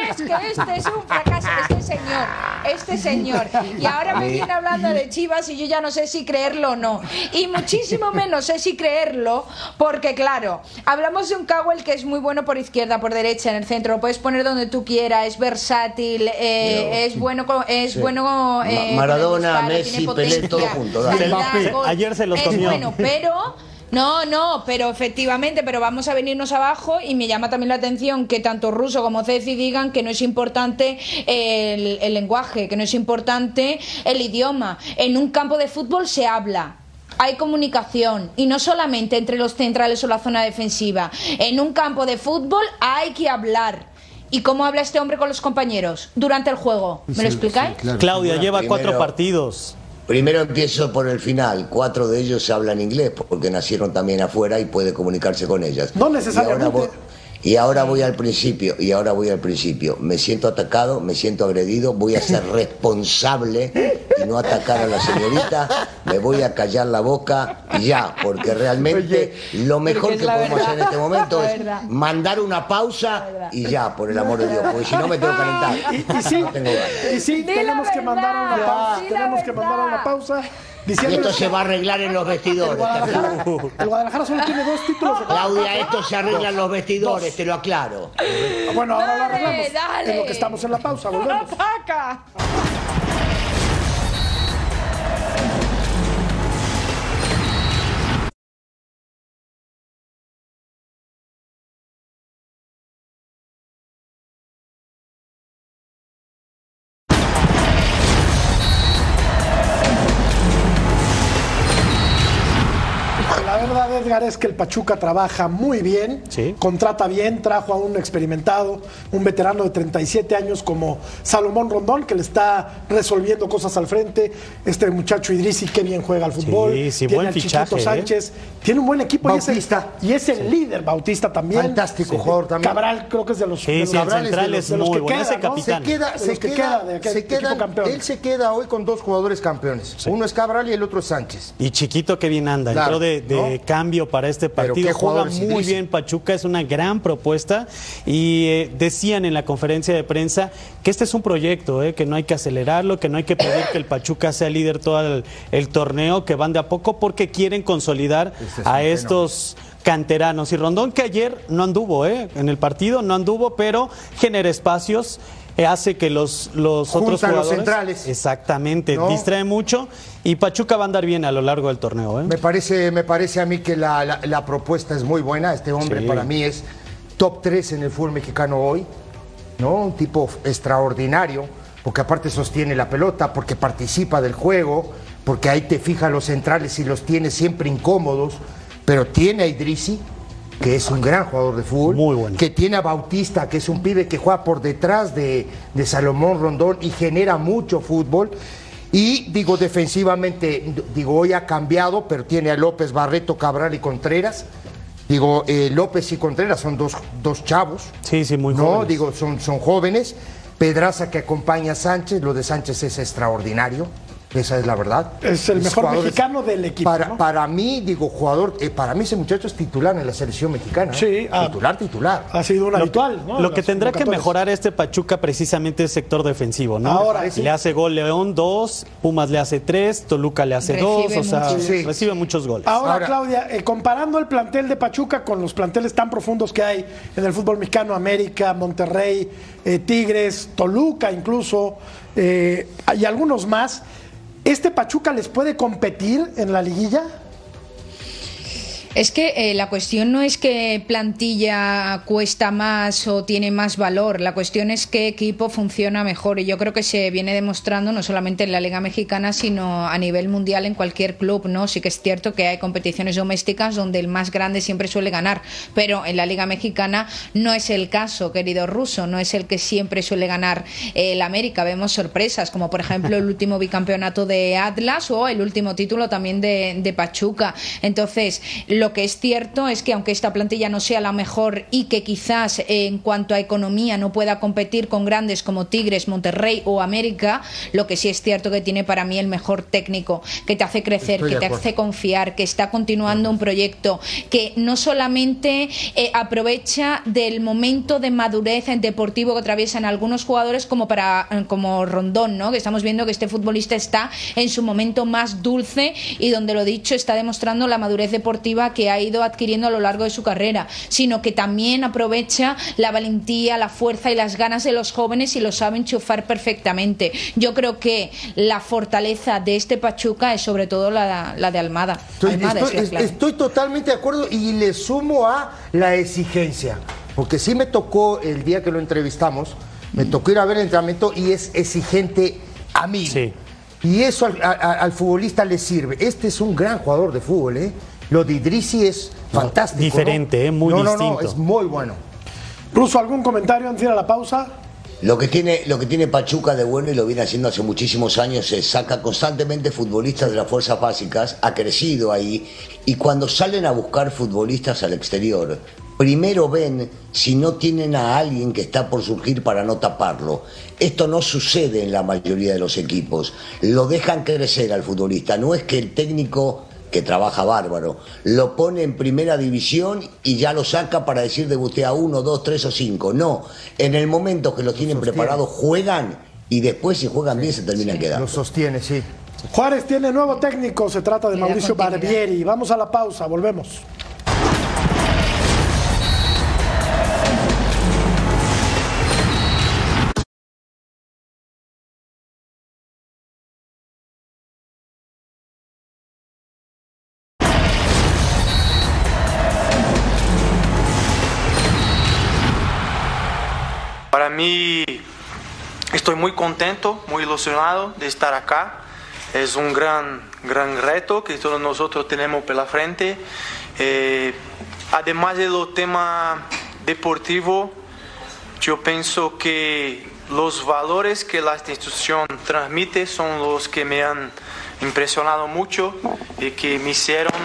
Es que este es un fracaso. Este señor, este señor. Y ahora me viene hablando de Chivas y yo ya no sé si creerlo o no. Y muchísimo menos sé si creerlo, porque claro, hablamos de un Cowell que es muy bueno por izquierda, por derecha, en el centro, lo puedes poner donde tú quieras, es versátil, eh, es bueno, es Sí. bueno eh, con el Maradona, disparo, Messi, Pelé, todo junto, ayer se los es comió. bueno, pero no, no, pero efectivamente, pero vamos a venirnos abajo y me llama también la atención que tanto Russo como Ceci digan que no es importante el, el lenguaje, que no es importante el idioma. En un campo de fútbol se habla. Hay comunicación y no solamente entre los centrales o la zona defensiva. En un campo de fútbol hay que hablar. ¿Y cómo habla este hombre con los compañeros durante el juego? ¿Me lo explicáis? Claudia lleva Primero- cuatro partidos. Primero empiezo por el final. Cuatro de ellos hablan inglés porque nacieron también afuera y puede comunicarse con ellas. No necesariamente. Y ahora, voy, al principio, y ahora voy al principio. Me siento atacado, me siento agredido, voy a ser responsable y no atacar a la señorita. Me voy a callar la boca y ya, porque realmente lo mejor que podemos verdad. hacer en este momento es verdad. mandar una pausa y ya, por el amor de Dios, porque si no me tengo que calentar. Y, y sí, No tengo ganas. y sí, tenemos que verdad, mandar a una pausa. Tenemos que mandar una verdad. Y diciendo esto se va a arreglar en los el vestidores. te aclaro. Guadalajara, el Guadalajara solo tiene dos títulos Claudia, esto se arregla en los vestidores, te lo aclaro. Bueno, ahora lo arreglamos. dale. En lo que estamos en la pausa, volvemos. ¡Ataca! Es que el Pachuca trabaja muy bien, Sí. contrata bien, trajo a un experimentado, un veterano de 37 años como Salomón Rondón, que le está resolviendo cosas al frente. Este muchacho Idrisi, qué bien juega al fútbol. Sí, sí, Tiene buen al Chiquito fichaje, ¿eh? Sánchez. Tiene un buen equipo y es el- Bautista. y es el, líder, Bautista también. Fantástico jugador también. Cabral, creo que es de los, de de los- es de los muy que bueno, ese quedan, ¿no? capitán. Se queda, se que queda, queda de aquel se quedan- campeón. él se queda hoy con dos jugadores campeones. Uno es Cabral y el otro es Sánchez. Y Chiquito que bien anda, Claro, entró de, de ¿no? cambio para este partido, juega muy bien Pachuca, es una gran propuesta y eh, decían en la conferencia de prensa que este es un proyecto, eh, que no hay que acelerarlo, que no hay que pedir que el Pachuca sea líder todo el, el torneo, que van de a poco porque quieren consolidar Este es a estos canteranos. Y Rondón que ayer no anduvo, eh, en el partido no anduvo, pero genera espacios. Eh, hace que los, los otros a los jugadores centrales. exactamente ¿No? distrae mucho y Pachuca va a andar bien a lo largo del torneo ¿eh? Me parece, me parece a mí que la, la- la propuesta es muy buena. Este hombre Sí. para mí es top 3 en el fútbol mexicano hoy. ¿no? Un tipo extraordinario, porque aparte sostiene la pelota, porque participa del juego, porque ahí te fija los centrales y los tiene siempre incómodos, pero tiene a Idrisi, que es un gran jugador de fútbol, Muy bueno. que tiene a Bautista, que es un pibe que juega por detrás de, de Salomón Rondón y genera mucho fútbol. Y digo, defensivamente, digo, hoy ha cambiado, pero tiene a López, Barreto, Cabral y Contreras. Digo, eh, López y Contreras son dos, dos chavos. Sí, sí, muy No, jóvenes. digo, son, son jóvenes. Pedraza que acompaña a Sánchez, lo de Sánchez es extraordinario. Esa es la verdad. Es el mejor mexicano del equipo, Para, ¿no? para mí, digo, jugador, eh, para mí ese muchacho es titular en la selección mexicana. ¿eh? Sí, ah, titular, titular. Ha sido un Lo, habitual, ¿no? lo que tendrá que mejorar este Pachuca precisamente es sector defensivo, ¿no? Ahora, le hace gol León dos, Pumas le hace tres, Toluca le hace Recibe dos, o sea. Sí. recibe muchos goles. Ahora, Ahora- Claudia, eh, comparando el plantel de Pachuca con los planteles tan profundos que hay en el fútbol mexicano, América, Monterrey, eh, Tigres, Toluca incluso, eh, y algunos más, ¿este Pachuca les puede competir en la liguilla? Es que eh, la cuestión no es que plantilla cuesta más o tiene más valor, la cuestión es qué equipo funciona mejor y yo creo que se viene demostrando no solamente en la Liga Mexicana, sino a nivel mundial en cualquier club, ¿no? Sí que es cierto que hay competiciones domésticas donde el más grande siempre suele ganar, pero en la Liga Mexicana no es el caso, querido ruso, no es el que siempre suele ganar eh, el América, vemos sorpresas como por ejemplo el último bicampeonato de Atlas o el último título también de, de Pachuca. Entonces, lo que es cierto es que aunque esta plantilla no sea la mejor y que quizás eh, en cuanto a economía no pueda competir con grandes como Tigres, Monterrey o América, lo que sí es cierto que tiene para mí el mejor técnico, que te hace crecer, Estoy que te hace confiar, que está continuando un proyecto, que no solamente eh, aprovecha del momento de madurez en deportivo que atraviesan algunos jugadores como para eh, como Rondón, ¿no? Que estamos viendo que este futbolista está en su momento más dulce y donde lo dicho está demostrando la madurez deportiva que ha ido adquiriendo a lo largo de su carrera, sino que también aprovecha la valentía, la fuerza y las ganas de los jóvenes y lo sabe enchufar perfectamente. Yo creo que la fortaleza de este Pachuca es sobre todo la, la de Almada. Estoy, Almada estoy- es la estoy totalmente de acuerdo y le sumo a la exigencia. Porque sí me tocó el día que lo entrevistamos, me tocó ir a ver el entrenamiento y es exigente a mí. Sí. Y eso al, a- al futbolista le sirve. Este es un gran jugador de fútbol, ¿eh? Lo de Idrisi es fantástico. ¿no? diferente, ¿eh? Muy no, No, no, distinto. es muy bueno. Ruso, ¿algún comentario antes de ir a la pausa? Lo que, tiene, lo que tiene Pachuca de bueno y lo viene haciendo hace muchísimos años es saca constantemente futbolistas de las fuerzas básicas, ha crecido ahí y cuando salen a buscar futbolistas al exterior, primero ven si no tienen a alguien que está por surgir para no taparlo. Esto no sucede en la mayoría de los equipos. Lo dejan crecer al futbolista. No es que el técnico que trabaja bárbaro, lo pone en primera división y ya lo saca para decir debuté a uno, dos, tres o cinco. No, en el momento que lo tienen preparado juegan y después si juegan bien se terminan quedando. Lo sostiene, sí. Juárez tiene nuevo técnico, se trata de Mauricio. Barbieri. Vamos a la pausa, volvemos. Muy contento, muy ilusionado de estar acá. Es un gran, gran reto que todos nosotros tenemos por la frente Eh, además de lo tema deportivo, yo pienso que los valores que la institución transmite son los que me han impresionado mucho y que me hicieron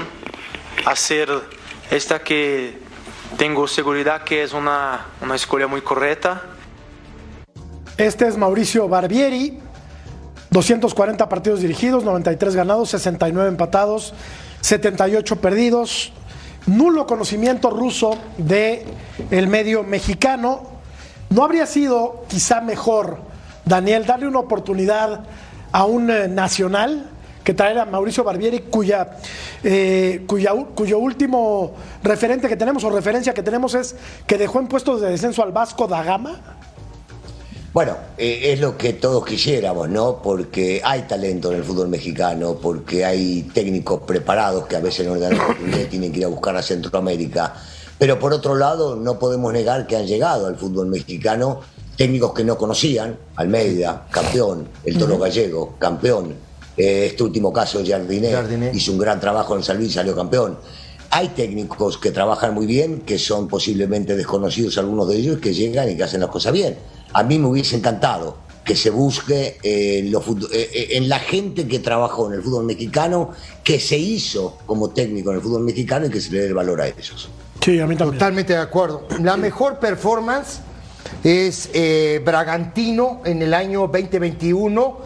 hacer esta que tengo seguridad que es una, una escuela muy correcta. Este es Mauricio Barbieri, 240 partidos dirigidos, 93 ganados, 69 empatados, 78 perdidos, nulo conocimiento ruso de el medio mexicano. ¿No habría sido quizá mejor, Daniel, darle una oportunidad a un eh, nacional que traer a Mauricio Barbieri, cuya, eh, cuyo último referente que tenemos o referencia que tenemos es que dejó en puestos de descenso al Vasco da Gama? Bueno, eh, es lo que todos quisiéramos, ¿no? Porque hay talento en el fútbol mexicano, porque hay técnicos preparados que a veces no le dan oportunidad y tienen que ir a buscar a Centroamérica. Pero por otro lado, no podemos negar que han llegado al fútbol mexicano técnicos que no conocían, Almeida, campeón, el Toro Gallego, campeón, eh, este último caso, Jardiné. hizo un gran trabajo en San Luis, salió campeón. Hay técnicos que trabajan muy bien, que son posiblemente desconocidos algunos de ellos, que llegan y que hacen las cosas bien. A mí me hubiese encantado que se busque eh, en, los fut- eh, eh, en la gente que trabajó en el fútbol mexicano, que se hizo como técnico en el fútbol mexicano y que se le dé el valor a ellos. Sí, a mí también. Totalmente de acuerdo. La mejor performance es eh, Bragantino en el año 2021.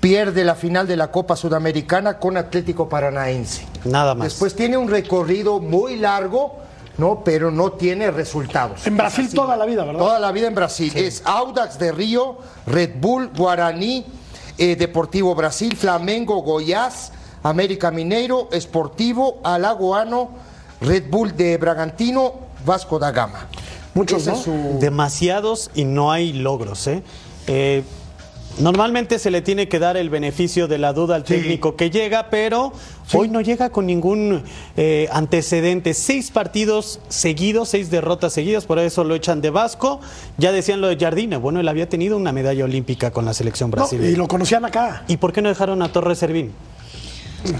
Pierde la final de la Copa Sudamericana con Atlético Paranaense. Nada más. Después tiene un recorrido muy largo, ¿no? pero no tiene resultados. En Brasil así. toda la vida, ¿verdad? Toda la vida en Brasil. Es Audax de Río, Red Bull, Guaraní, eh, Deportivo Brasil, Flamengo, Goiás, América Mineiro, Esportivo, Alagoano, Red Bull de Bragantino, Vasco da Gama. Muchos, ¿no? su- Demasiados y no hay logros. ¿eh? Eh, normalmente se le tiene que dar el beneficio de la duda al técnico que llega, pero hoy no llega con ningún eh, antecedente. Seis partidos seguidos, seis derrotas seguidas, por eso lo echan de Vasco. Ya decían lo de Jardine. Bueno, él había tenido una medalla olímpica con la selección No, brasileña. y lo conocían acá. ¿Y por qué no dejaron a Torres Servín?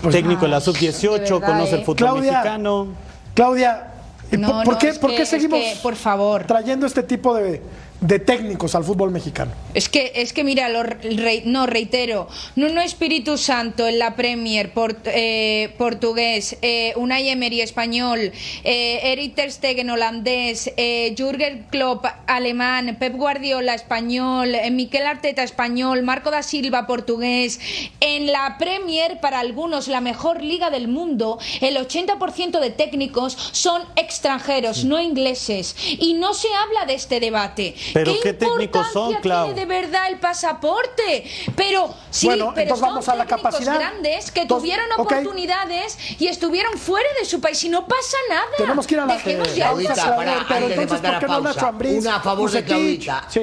Pues, Técnico de la Ay, sub-18, de verdad, conoce ¿eh? el fútbol Claudia. mexicano. Claudia, ¿y No, por, no, qué, por que- qué es seguimos que, por favor. trayendo este tipo de, de técnicos al fútbol mexicano? Es que, es que mira, lo re- no, reitero, Nuno Espíritu Santo en la Premier, port- eh, portugués, eh, Unai Emery español, eh, Eric Ter Stegen holandés, eh, Jürgen Klopp alemán, Pep Guardiola español, eh, Miquel Arteta español, Marco da Silva portugués. En la Premier, para algunos, la mejor liga del mundo, el 80% de técnicos son extranjeros, no ingleses. Y no se habla de este debate. Pero ¿qué técnicos son, Clau? tiene de verdad el pasaporte? Pero sí, Bueno, pero son vamos a la técnicos capacidad. grandes que Entonces, tuvieron oportunidades y estuvieron fuera de su país y no pasa nada. Tenemos que ir a la Dejemos ya Claudita, Claudia, pará, pero antes de entonces, mandar ¿por qué a no pausa, Ambriz, una a favor de? Claudita. Sí.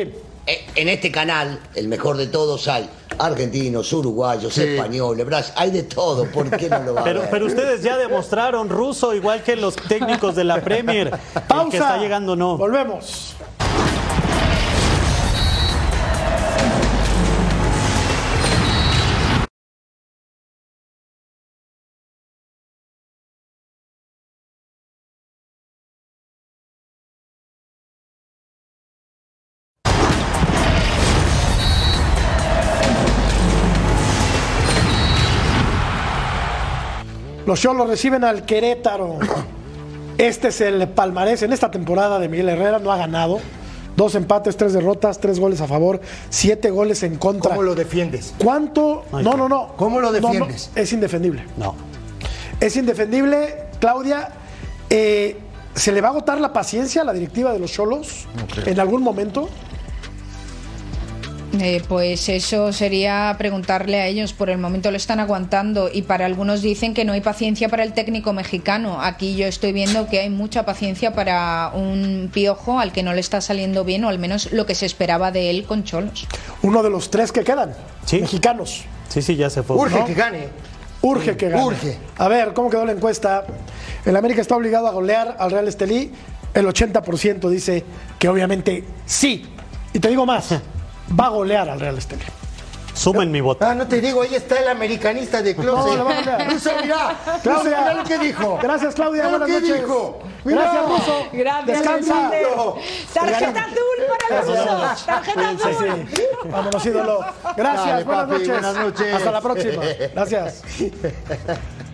Eh, En este canal, el mejor de todos, hay argentinos, uruguayos, españoles, Brasil, hay de todo. ¿Por qué no lo va a Pero, ver? pero ustedes ya demostraron ruso, igual que los técnicos de la Premier. El Pausa. que está llegando no. Volvemos. Los Cholos reciben al Querétaro. Este es el palmarés en esta temporada de Miguel Herrera. No ha ganado. Dos empates, tres derrotas, tres goles a favor, siete goles en contra. ¿Cómo lo defiendes? ¿Cuánto? No, no, no. ¿Cómo lo No, no, defiendes? es indefendible. No. Es indefendible. Claudia, eh, ¿se le va a agotar la paciencia a la directiva de los Cholos en algún momento? Eh, pues eso sería preguntarle a ellos. Por el momento lo están aguantando y para algunos dicen que no hay paciencia para el técnico mexicano. Aquí yo estoy viendo que hay mucha paciencia para un piojo al que no le está saliendo bien o al menos lo que se esperaba de él con Cholos. Uno de los tres que quedan, Sí. mexicanos. Sí, sí, ya se fue. Urge ¿no? que gane. Urge que gane. Urge. A ver, ¿cómo quedó la encuesta? El América está obligado a golear al Real Estelí. El 80% dice que obviamente sí. Y te digo más, va a golear al Real Estelí. Sumen mi voto. Ah, no te digo, ahí está el americanista de closet. No, a. Ruso, mira. Claudia. Ruso, mira lo que dijo. Gracias, Claudia. Buenas noches. dijo. Mira. Gracias, Ruso. Gracias, Descansa. Alexander. Tarjeta azul para los Gracias. Tarjeta Sí, azul. sí. Vámonos, ídolo. Gracias, Dale, buenas papi, noches. buenas noches. Hasta la próxima. Gracias.